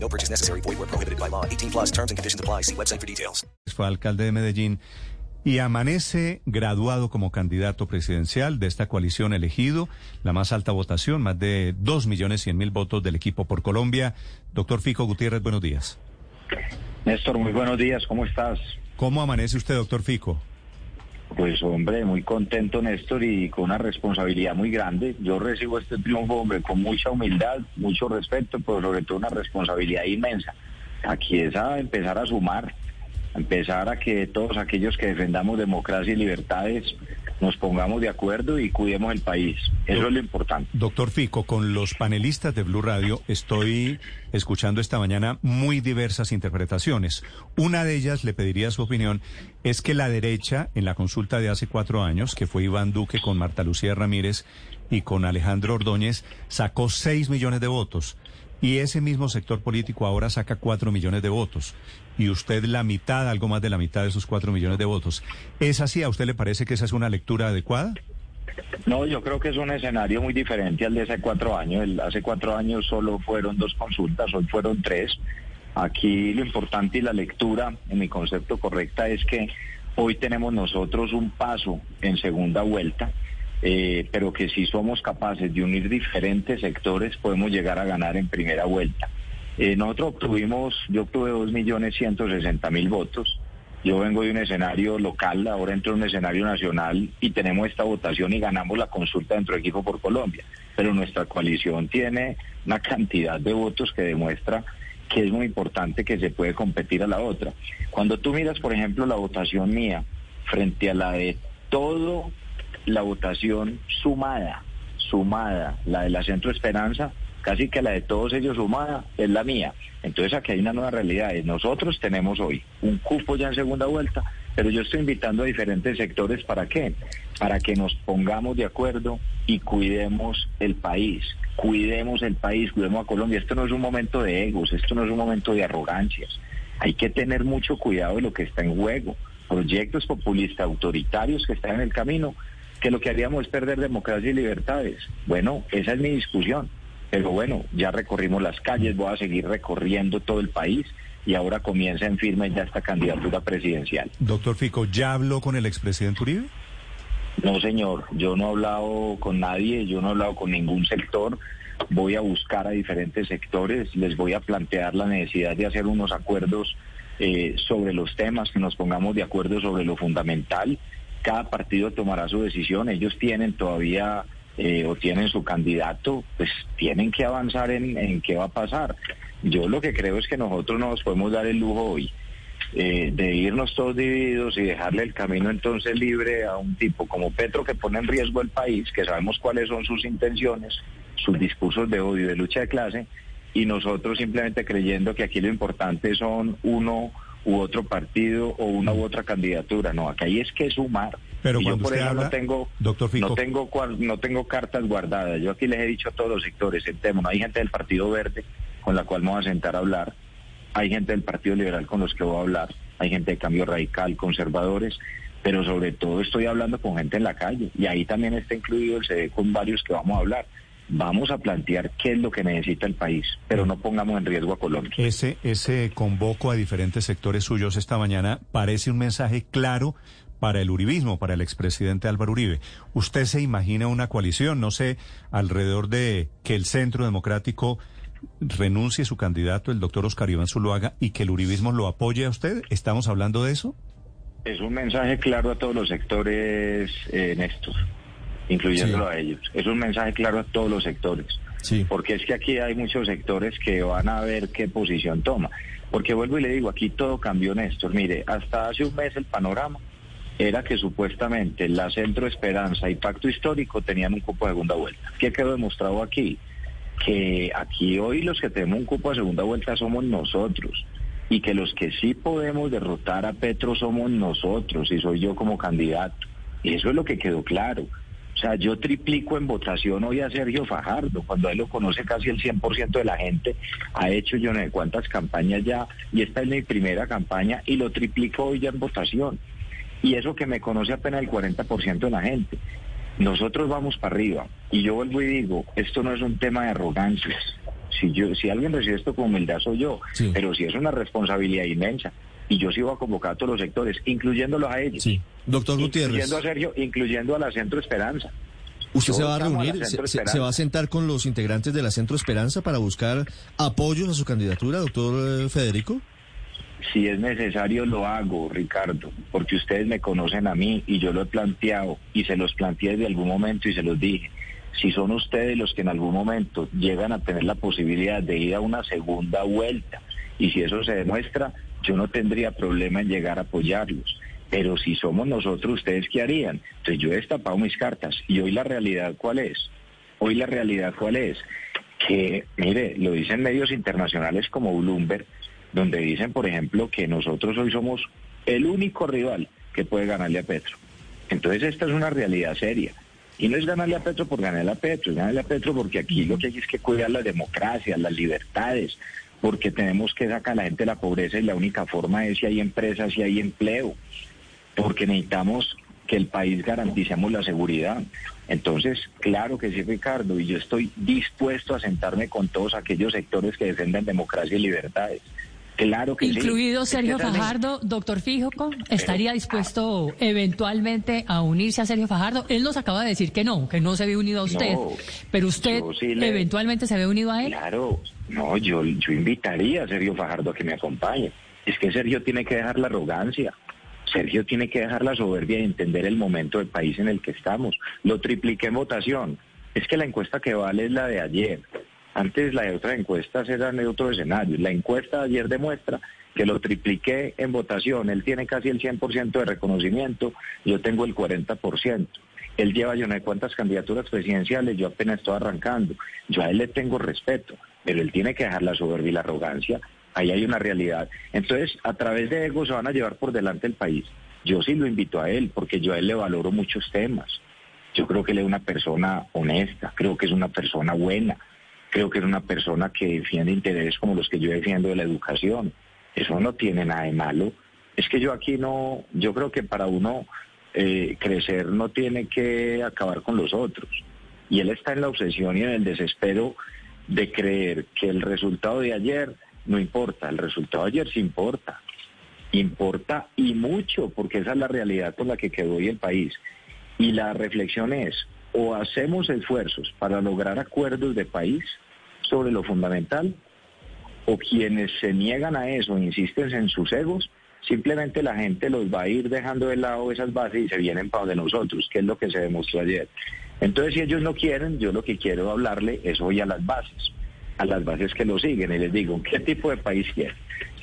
No purchase necessary. Void where prohibited by law. 18 plus terms and conditions apply. See website for details. Fue alcalde de Medellín y amanece graduado como candidato presidencial de esta coalición elegido, la más alta votación, más de 2 millones 100 mil votos del equipo por Colombia. Doctor Fico Gutiérrez, buenos días. Néstor, muy buenos días, ¿cómo estás? ¿Cómo amanece usted, doctor Fico? Pues hombre, muy contento Néstor y con una responsabilidad muy grande. Yo recibo este triunfo, hombre, con mucha humildad, mucho respeto, pero sobre todo una responsabilidad inmensa. Aquí es a empezar a sumar, a empezar a que todos aquellos que defendamos democracia y libertades nos pongamos de acuerdo y cuidemos el país. Eso es lo importante. Doctor Fico, con los panelistas de Blue Radio estoy escuchando esta mañana muy diversas interpretaciones. Una de ellas, le pediría su opinión, es que la derecha, en la consulta de hace cuatro años, que fue Iván Duque con Marta Lucía Ramírez y con Alejandro Ordóñez, sacó seis millones de votos. Y ese mismo sector político ahora saca cuatro millones de votos. Y usted la mitad, algo más de la mitad de esos cuatro millones de votos. ¿Es así? ¿A usted le parece que esa es una lectura adecuada? No, yo creo que es un escenario muy diferente al de hace cuatro años. El, hace cuatro años solo fueron dos consultas, hoy fueron tres. Aquí lo importante y la lectura, en mi concepto correcta, es que hoy tenemos nosotros un paso en segunda vuelta. Eh, pero que si somos capaces de unir diferentes sectores podemos llegar a ganar en primera vuelta. Eh, nosotros obtuvimos, yo obtuve 2.160.000 votos. Yo vengo de un escenario local, ahora entro en un escenario nacional y tenemos esta votación y ganamos la consulta dentro de Equipo por Colombia. Pero nuestra coalición tiene una cantidad de votos que demuestra que es muy importante que se puede competir a la otra. Cuando tú miras, por ejemplo, la votación mía frente a la de todo la votación sumada, sumada, la de la Centro Esperanza, casi que la de todos ellos sumada es la mía. Entonces aquí hay una nueva realidad. Nosotros tenemos hoy un cupo ya en segunda vuelta, pero yo estoy invitando a diferentes sectores para qué? Para que nos pongamos de acuerdo y cuidemos el país, cuidemos el país, cuidemos a Colombia. Esto no es un momento de egos, esto no es un momento de arrogancias. Hay que tener mucho cuidado de lo que está en juego. Proyectos populistas autoritarios que están en el camino que lo que haríamos es perder democracia y libertades. Bueno, esa es mi discusión. Pero bueno, ya recorrimos las calles, voy a seguir recorriendo todo el país y ahora comienza en firme ya esta candidatura presidencial. Doctor Fico, ¿ya habló con el expresidente Uribe? No, señor, yo no he hablado con nadie, yo no he hablado con ningún sector. Voy a buscar a diferentes sectores, les voy a plantear la necesidad de hacer unos acuerdos eh, sobre los temas, que nos pongamos de acuerdo sobre lo fundamental cada partido tomará su decisión, ellos tienen todavía eh, o tienen su candidato, pues tienen que avanzar en, qué va a pasar. Yo lo que creo es que nosotros no nos podemos dar el lujo hoy eh, de irnos todos divididos y dejarle el camino entonces libre a un tipo como Petro que pone en riesgo el país, que sabemos cuáles son sus intenciones, sus discursos de odio, de lucha de clase, y nosotros simplemente creyendo que aquí lo importante son uno u otro partido o una u otra candidatura. No, acá hay es que sumar. Pero y yo cuando por usted eso habla, no tengo, doctor Fico, no tengo no tengo cartas guardadas. Yo aquí les he dicho a todos los sectores, sentémonos. Hay gente del Partido Verde con la cual me voy a sentar a hablar. Hay gente del Partido Liberal con los que voy a hablar. Hay gente de Cambio Radical, conservadores. Pero sobre todo estoy hablando con gente en la calle. Y ahí también está incluido el CD con varios que vamos a hablar. Vamos a plantear qué es lo que necesita el país, pero no pongamos en riesgo a Colombia. ese, ese convoco a diferentes sectores suyos esta mañana parece un mensaje claro para el uribismo, para el expresidente Álvaro Uribe. ¿Usted se imagina una coalición, no sé, alrededor de que el Centro Democrático renuncie su candidato, el doctor Oscar Iván Zuluaga, y que el uribismo lo apoye a usted? ¿Estamos hablando de eso? Es un mensaje claro a todos los sectores, eh, Néstor, incluyéndolo Sí. a ellos. Es un mensaje claro a todos los sectores. Sí. Porque es que aquí hay muchos sectores que van a ver qué posición toma. Porque vuelvo y le digo, aquí todo cambió, Néstor. Mire, hasta hace un mes el panorama era que supuestamente la Centro Esperanza y Pacto Histórico tenían un cupo de segunda vuelta. ¿Qué quedó demostrado aquí? Que aquí hoy los que tenemos un cupo de segunda vuelta somos nosotros. y que los que sí podemos derrotar a Petro somos nosotros y soy yo como candidato. Y eso es lo que quedó claro. O sea, yo triplico en votación hoy a Sergio Fajardo, cuando él lo conoce casi el 100% de la gente, ha hecho yo no sé cuántas campañas ya, y esta es mi primera campaña, y lo triplico hoy ya en votación. Y eso que me conoce apenas el 40% de la gente. Nosotros vamos para arriba, y yo vuelvo y digo, esto no es un tema de arrogancias. Si, yo, si alguien recibe esto con humildad soy yo, Sí. pero si es una responsabilidad inmensa. Y yo sí voy a convocar a todos los sectores, incluyéndolos a ellos. Sí. Doctor Gutiérrez, Incluyendo a Sergio, incluyendo a la Centro Esperanza. ¿usted yo se va a reunir, se, se va a sentar con los integrantes de la Centro Esperanza para buscar apoyos a su candidatura, doctor eh, Federico? Si es necesario, lo hago, Ricardo, porque ustedes me conocen a mí y yo lo he planteado y se los planteé desde algún momento y se los dije. Si son ustedes los que en algún momento llegan a tener la posibilidad de ir a una segunda vuelta y si eso se demuestra, yo no tendría problema en llegar a apoyarlos. Pero si somos nosotros, ¿ustedes qué harían? Entonces yo he destapado mis cartas y hoy la realidad, ¿cuál es? Hoy la realidad, ¿cuál es? Que, mire, lo dicen medios internacionales como Bloomberg, donde dicen, por ejemplo, que nosotros hoy somos el único rival que puede ganarle a Petro. Entonces esta es una realidad seria. Y no es ganarle a Petro por ganarle a Petro, es ganarle a Petro porque aquí lo que hay es que cuidar la democracia, las libertades, porque tenemos que sacar a la gente de la pobreza y la única forma es si hay empresas, si hay empleo, porque necesitamos que el país garanticemos la seguridad. Entonces, claro que sí, Ricardo, y yo estoy dispuesto a sentarme con todos aquellos sectores que defiendan democracia y libertades. Claro que. Incluido Sergio Fajardo, doctor Fijoco, ¿estaría dispuesto eventualmente a unirse a Sergio Fajardo? Él nos acaba de decir que no, que no se ve unido a usted, No, pero usted yo sí le- eventualmente se ve unido a él. Claro, no, yo, yo invitaría a Sergio Fajardo a que me acompañe. Es que Sergio tiene que dejar la arrogancia. Sergio tiene que dejar la soberbia y entender el momento del país en el que estamos. Lo tripliqué en votación. Es que la encuesta que vale es la de ayer. Antes las otras encuestas eran de otro escenario. La encuesta de ayer demuestra que lo tripliqué en votación. Él tiene casi el 100% de reconocimiento, yo tengo el 40%. Él lleva yo no sé cuántas candidaturas presidenciales, yo apenas estoy arrancando. Yo a él le tengo respeto, pero él tiene que dejar la soberbia y la arrogancia. Ahí hay una realidad. Entonces, a través de ego se van a llevar por delante el país. Yo sí lo invito a él, porque yo a él le valoro muchos temas. Yo creo que él es una persona honesta, creo que es una persona buena, creo que es una persona que defiende intereses como los que yo defiendo de la educación. Eso no tiene nada de malo. Es que yo aquí no, yo creo que para uno eh, crecer no tiene que acabar con los otros. Y él está en la obsesión y en el desespero de creer que el resultado de ayer no importa, el resultado de ayer sí importa. Importa y mucho, porque esa es la realidad con la que quedó hoy el país. Y la reflexión es, o hacemos esfuerzos para lograr acuerdos de país sobre lo fundamental, o quienes se niegan a eso, insisten en sus egos, simplemente la gente los va a ir dejando de lado esas bases y se vienen para de nosotros, que es lo que se demostró ayer. Entonces, si ellos no quieren, yo lo que quiero hablarle es hoy a las bases, a las bases que lo siguen, y les digo, ¿qué tipo de país quieren?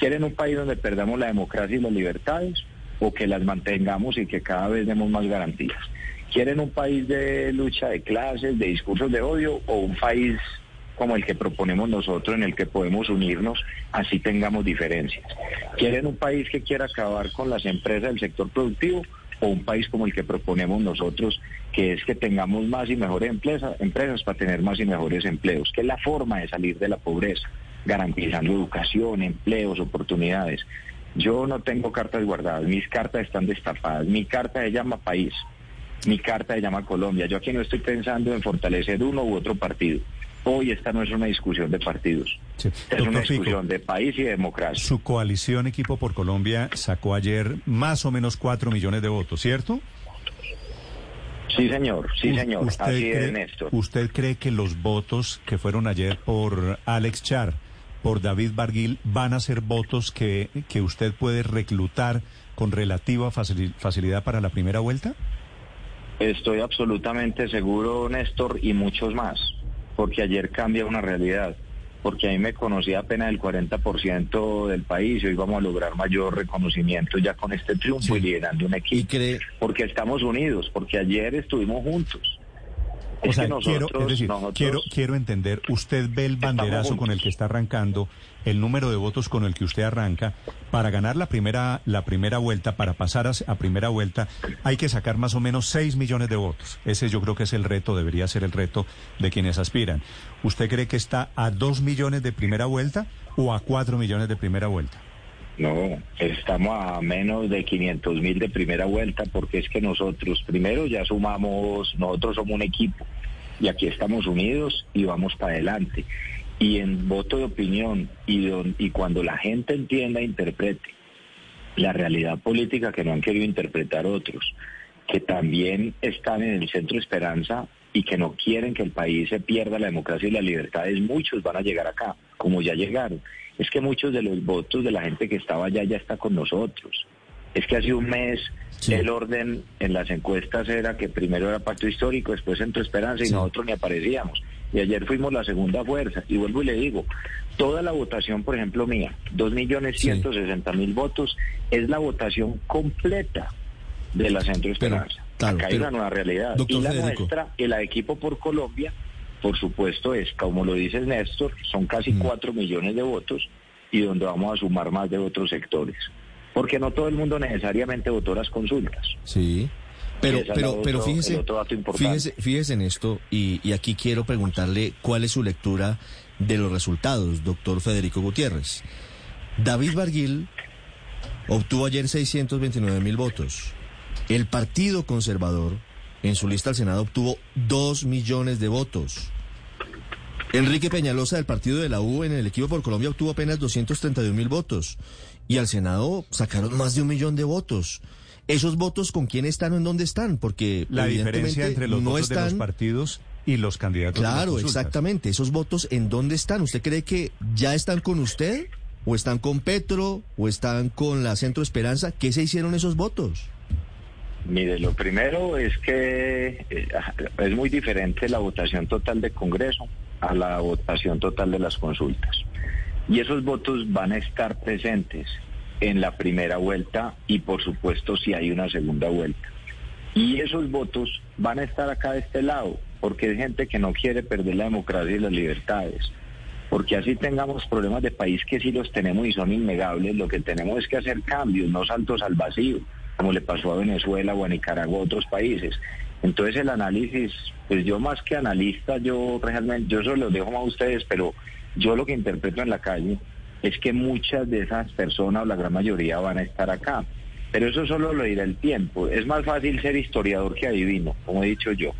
¿Quieren un país donde perdamos la democracia y las libertades o que las mantengamos y que cada vez demos más garantías? ¿Quieren un país de lucha de clases, de discursos de odio o un país como el que proponemos nosotros en el que podemos unirnos así tengamos diferencias? ¿Quieren un país que quiera acabar con las empresas del sector productivo o un país como el que proponemos nosotros, que es que tengamos más y mejores empresas, empresas para tener más y mejores empleos, que es la forma de salir de la pobreza, garantizando educación, empleos, oportunidades. Yo no tengo cartas guardadas, mis cartas están destapadas, mi carta se llama país, mi carta se llama Colombia. Yo aquí no estoy pensando en fortalecer uno u otro partido. Hoy esta no es una discusión de partidos, Sí. esta es una Fico. discusión de país y de democracia. Su coalición Equipo por Colombia sacó ayer más o menos 4 millones de votos, ¿cierto? Sí, señor, sí, señor, ¿Usted así cree, es, Néstor. ¿Usted cree que los votos que fueron ayer por Alex Char, por David Barguil, van a ser votos que, que usted puede reclutar con relativa facili- facilidad para la primera vuelta? Estoy absolutamente seguro, Néstor, y muchos más, porque ayer cambia una realidad, porque ahí me conocía apenas el 40% del país y hoy vamos a lograr mayor reconocimiento ya con este triunfo Sí. y liderando un Y equipo, cree, porque estamos unidos, porque ayer estuvimos juntos. O sea, quiero, es decir, nosotros quiero, quiero entender, usted ve el banderazo con el que está arrancando, el número de votos con el que usted arranca, para ganar la primera, la primera vuelta, para pasar a, a primera vuelta, hay que sacar más o menos 6 millones de votos. Ese yo creo que es el reto, debería ser el reto de quienes aspiran. ¿Usted cree que está a 2 millones de primera vuelta o a 4 millones de primera vuelta? No, estamos a menos de 500 mil de primera vuelta porque es que nosotros primero ya sumamos, nosotros somos un equipo y aquí estamos unidos y vamos para adelante. Y en voto de opinión y, don- y cuando la gente entienda e interprete la realidad política que no han querido interpretar otros, que también están en el centro de esperanza y que no quieren que el país se pierda la democracia y las libertades, muchos van a llegar acá, como ya llegaron. Es que muchos de los votos de la gente que estaba allá ya está con nosotros. Es que hace un mes Sí. el orden en las encuestas era que primero era Pacto Histórico, después Centro Esperanza y Sí. nosotros ni aparecíamos. Y ayer fuimos la segunda fuerza. Y vuelvo y le digo, toda la votación, por ejemplo, mía, dos millones Sí. ciento sesenta mil votos, es la votación completa de la Centro Pero, Esperanza. claro, Acá hay pero, una nueva realidad. y la Federico. nuestra, el equipo por Colombia, por supuesto, es, como lo dice Néstor, son casi Mm. cuatro millones de votos y donde vamos a sumar más de otros sectores. Porque no todo el mundo necesariamente votó las consultas. Sí. Pero, pero, pero fíjese, fíjese, fíjese en esto y, y aquí quiero preguntarle cuál es su lectura de los resultados, doctor Federico Gutiérrez. David Barguil obtuvo ayer 629 mil votos. El Partido Conservador en su lista al Senado obtuvo 2 millones de votos. Enrique Peñalosa del partido de la U en el equipo por Colombia obtuvo apenas 231 mil votos. Y al Senado sacaron más de un millón de votos. ¿Esos votos con quién están o en dónde están? Porque La diferencia entre los no votos de los están. partidos y los candidatos. Claro, exactamente. ¿Esos votos en dónde están? ¿Usted cree que ya están con usted? ¿O están con Petro? ¿O están con la Centro Esperanza? ¿Qué se hicieron esos votos? Mire, lo primero es que eh, es muy diferente la votación total de Congreso a la votación total de las consultas. Y esos votos van a estar presentes en la primera vuelta y por supuesto si hay una segunda vuelta. Y esos votos van a estar acá de este lado, porque es gente que no quiere perder la democracia y las libertades. Porque así tengamos problemas de país que sí los tenemos y son innegables, lo que tenemos es que hacer cambios, no saltos al vacío, como le pasó a Venezuela o a Nicaragua a otros países. Entonces el análisis, pues yo más que analista, yo realmente, yo eso lo dejo a ustedes, pero yo lo que interpreto en la calle es que muchas de esas personas o la gran mayoría van a estar acá. Pero eso solo lo dirá el tiempo. Es más fácil ser historiador que adivino, como he dicho yo.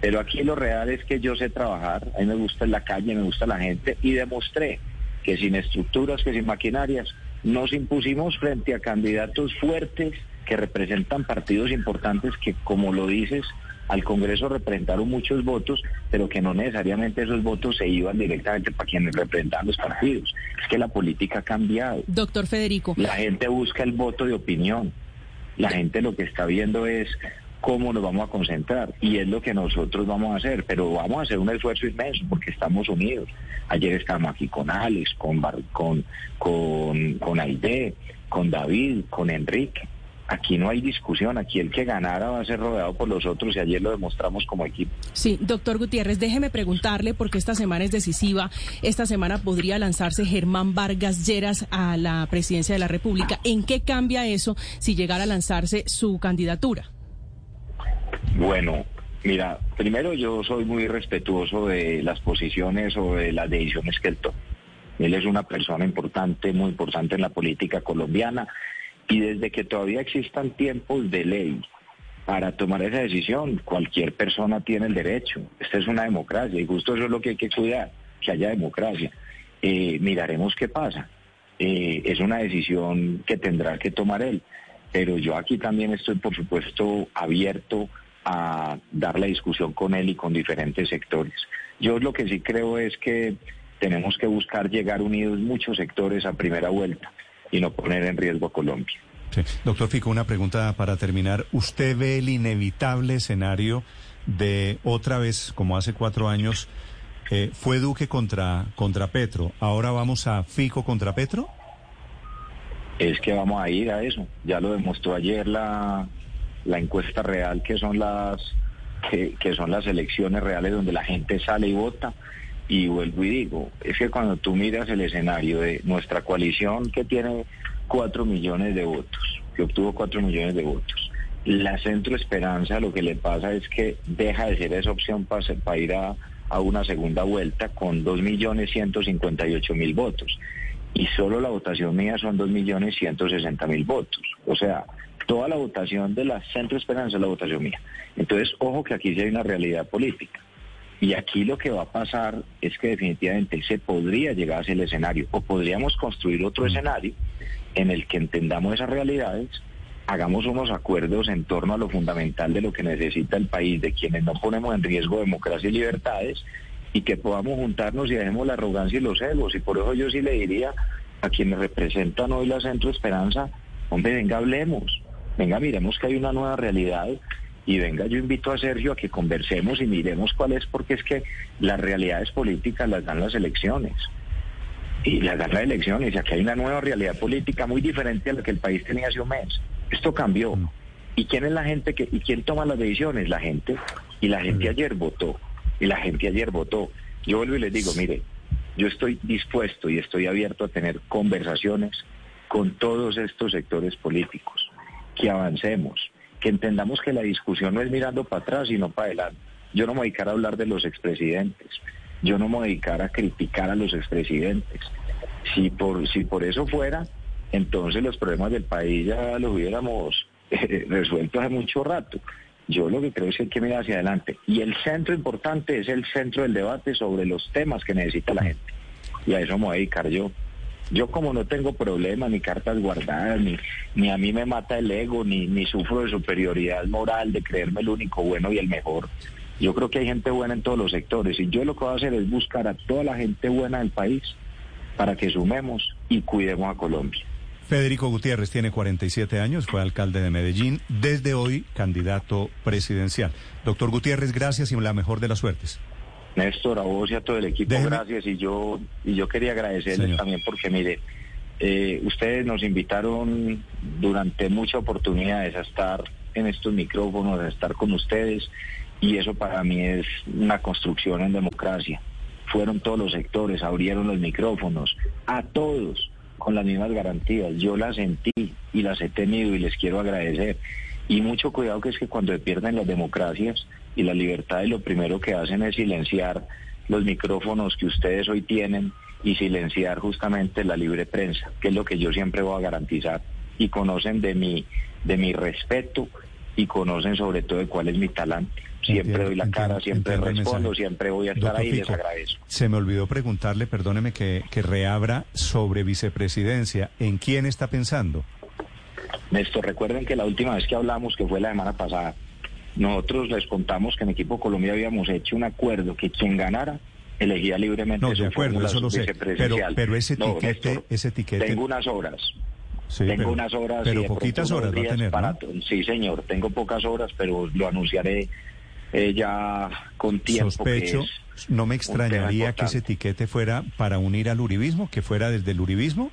Pero aquí lo real es que yo sé trabajar, a mí me gusta la calle, me gusta la gente y demostré que sin estructuras, que sin maquinarias, nos impusimos frente a candidatos fuertes que representan partidos importantes que, como lo dices, al Congreso representaron muchos votos, pero que no necesariamente esos votos se iban directamente para quienes representaban los partidos. Es que la política ha cambiado. Doctor Federico, La gente busca el voto de opinión. La gente lo que está viendo es cómo nos vamos a concentrar y es lo que nosotros vamos a hacer, pero vamos a hacer un esfuerzo inmenso porque estamos unidos. Ayer estábamos aquí con Alex, con Bar- con con con Aide, con David, con Enrique. Aquí no hay discusión, aquí el que ganara va a ser rodeado por los otros y ayer lo demostramos como equipo. sí, doctor Gutiérrez, déjeme preguntarle, porque esta semana es decisiva, esta semana podría lanzarse Germán Vargas Lleras a la presidencia de la República. ¿En qué cambia eso si llegara a lanzarse su candidatura? Bueno, mira, primero yo soy muy respetuoso de las posiciones o de las decisiones que él toma. Él es una persona importante, muy importante en la política colombiana y desde que todavía existan tiempos de ley para tomar esa decisión, cualquier persona tiene el derecho. Esta es una democracia y justo eso es lo que hay que cuidar, que haya democracia. Eh, miraremos qué pasa. Eh, es una decisión que tendrá que tomar él, pero yo aquí también estoy, por supuesto, abierto a dar la discusión con él y con diferentes sectores. Yo lo que sí creo es que tenemos que buscar llegar unidos muchos sectores a primera vuelta y no poner en riesgo a Colombia. Sí. Doctor Fico, una pregunta para terminar. ¿Usted ve el inevitable escenario de otra vez, como hace cuatro años, eh, fue Duque contra, contra Petro? ¿Ahora vamos a Fico contra Petro? Es que vamos a ir a eso. Ya lo demostró ayer la, la encuesta real, que son las que, que son las elecciones reales donde la gente sale y vota. Y vuelvo y digo, es que cuando tú miras el escenario de nuestra coalición que tiene cuatro millones de votos, que obtuvo cuatro millones de votos, la Centro Esperanza lo que le pasa es que deja de ser esa opción para, ir a, una segunda vuelta con dos millones ciento cincuenta y ocho mil votos. Y solo la votación mía son dos millones ciento sesenta mil votos. O sea, toda la votación de la Centro Esperanza es la votación mía. Entonces, ojo que aquí sí hay una realidad política. Y aquí lo que va a pasar es que definitivamente se podría llegar a ese escenario o podríamos construir otro escenario en el que entendamos esas realidades, hagamos unos acuerdos en torno a lo fundamental de lo que necesita el país, de quienes no ponemos en riesgo democracia y libertades, y que podamos juntarnos y dejemos la arrogancia y los egos. Y por eso yo sí le diría a quienes representan hoy la Centro Esperanza, hombre, venga, hablemos, venga, miremos que hay una nueva realidad y venga, yo invito a Sergio a que conversemos y miremos cuál es, porque es que las realidades políticas las dan las elecciones. Y las dan las elecciones, y aquí hay una nueva realidad política muy diferente a la que el país tenía hace un mes. Esto cambió. ¿Y quién es la gente que, y quién toma las decisiones? La gente. Y la gente ayer votó. Y la gente ayer votó. Yo vuelvo y les digo, mire, yo estoy dispuesto y estoy abierto a tener conversaciones con todos estos sectores políticos, que avancemos, que entendamos que la discusión no es mirando para atrás, sino para adelante. Yo no me voy a dedicar a hablar de los expresidentes, yo no me voy a dedicar a criticar a los expresidentes. Si por, si por eso fuera, entonces los problemas del país ya los hubiéramos eh, resuelto hace mucho rato. Yo lo que creo es que hay que mirar hacia adelante. Y el centro importante es el centro del debate sobre los temas que necesita la gente. Y a eso me voy a dedicar yo. Yo como no tengo problemas, ni cartas guardadas, ni, ni a mí me mata el ego, ni, ni sufro de superioridad moral, de creerme el único bueno y el mejor. Yo creo que hay gente buena en todos los sectores y yo lo que voy a hacer es buscar a toda la gente buena del país para que sumemos y cuidemos a Colombia. Federico Gutiérrez tiene 47 años, fue alcalde de Medellín, desde hoy candidato presidencial. Doctor Gutiérrez, gracias y la mejor de las suertes. Néstor, a vos y a todo el equipo, Déjeme- gracias. Y yo, y yo quería agradecerles Señor. también porque, mire, eh, ustedes nos invitaron durante muchas oportunidades a estar en estos micrófonos, a estar con ustedes, y eso para mí es una construcción en democracia. Fueron todos los sectores, abrieron los micrófonos, a todos, con las mismas garantías. Yo las sentí y las he tenido y les quiero agradecer. Y mucho cuidado que es que cuando se pierden las democracias y las libertades, lo primero que hacen es silenciar los micrófonos que ustedes hoy tienen y silenciar justamente la libre prensa, que es lo que yo siempre voy a garantizar. Y conocen de mi, de mi respeto y conocen sobre todo de cuál es mi talante. Siempre Entiendo, doy la entiendo, cara, siempre entiendo respondo, siempre voy a estar Doctor ahí y les Fico, agradezco. Se me olvidó preguntarle, perdóneme que, que reabra sobre vicepresidencia. ¿En quién está pensando? Néstor, recuerden que la última vez que hablamos, que fue la semana pasada, nosotros les contamos que en Equipo Colombia habíamos hecho un acuerdo que quien ganara elegía libremente No, su de acuerdo, eso lo sé. Pero, pero ese No, etiquete, Néstor, ese etiquete. Tengo unas horas. Sí, tengo pero- unas horas. y Pero poquitas horas va a tener, para Sí, señor, tengo pocas horas, pero lo anunciaré eh, ya con tiempo. Sospecho, que es no me extrañaría que ese etiquete fuera para unir al uribismo, que fuera desde el uribismo.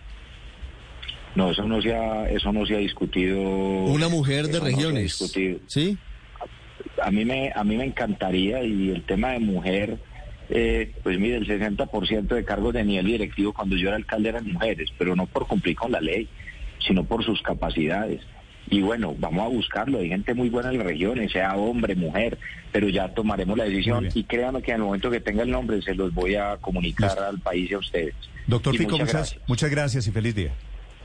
No, eso no se ha, eso no se ha discutido. Una mujer de no regiones. discutido. ¿Sí? A mí me a mí me encantaría y el tema de mujer eh, pues mire el 60% de cargos de nivel directivo cuando yo era alcalde eran mujeres pero no por cumplir con la ley sino por sus capacidades y bueno vamos a buscarlo hay gente muy buena en las regiones sea hombre mujer pero ya tomaremos la decisión y créanme que en el momento que tenga el nombre se los voy a comunicar al país y a ustedes Doctor Y Fico, muchas muchas, gracias muchas gracias y feliz día.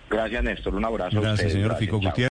gracias Néstor un abrazo a Gracias, ustedes. señor Gracias, Fico. Gutiérrez.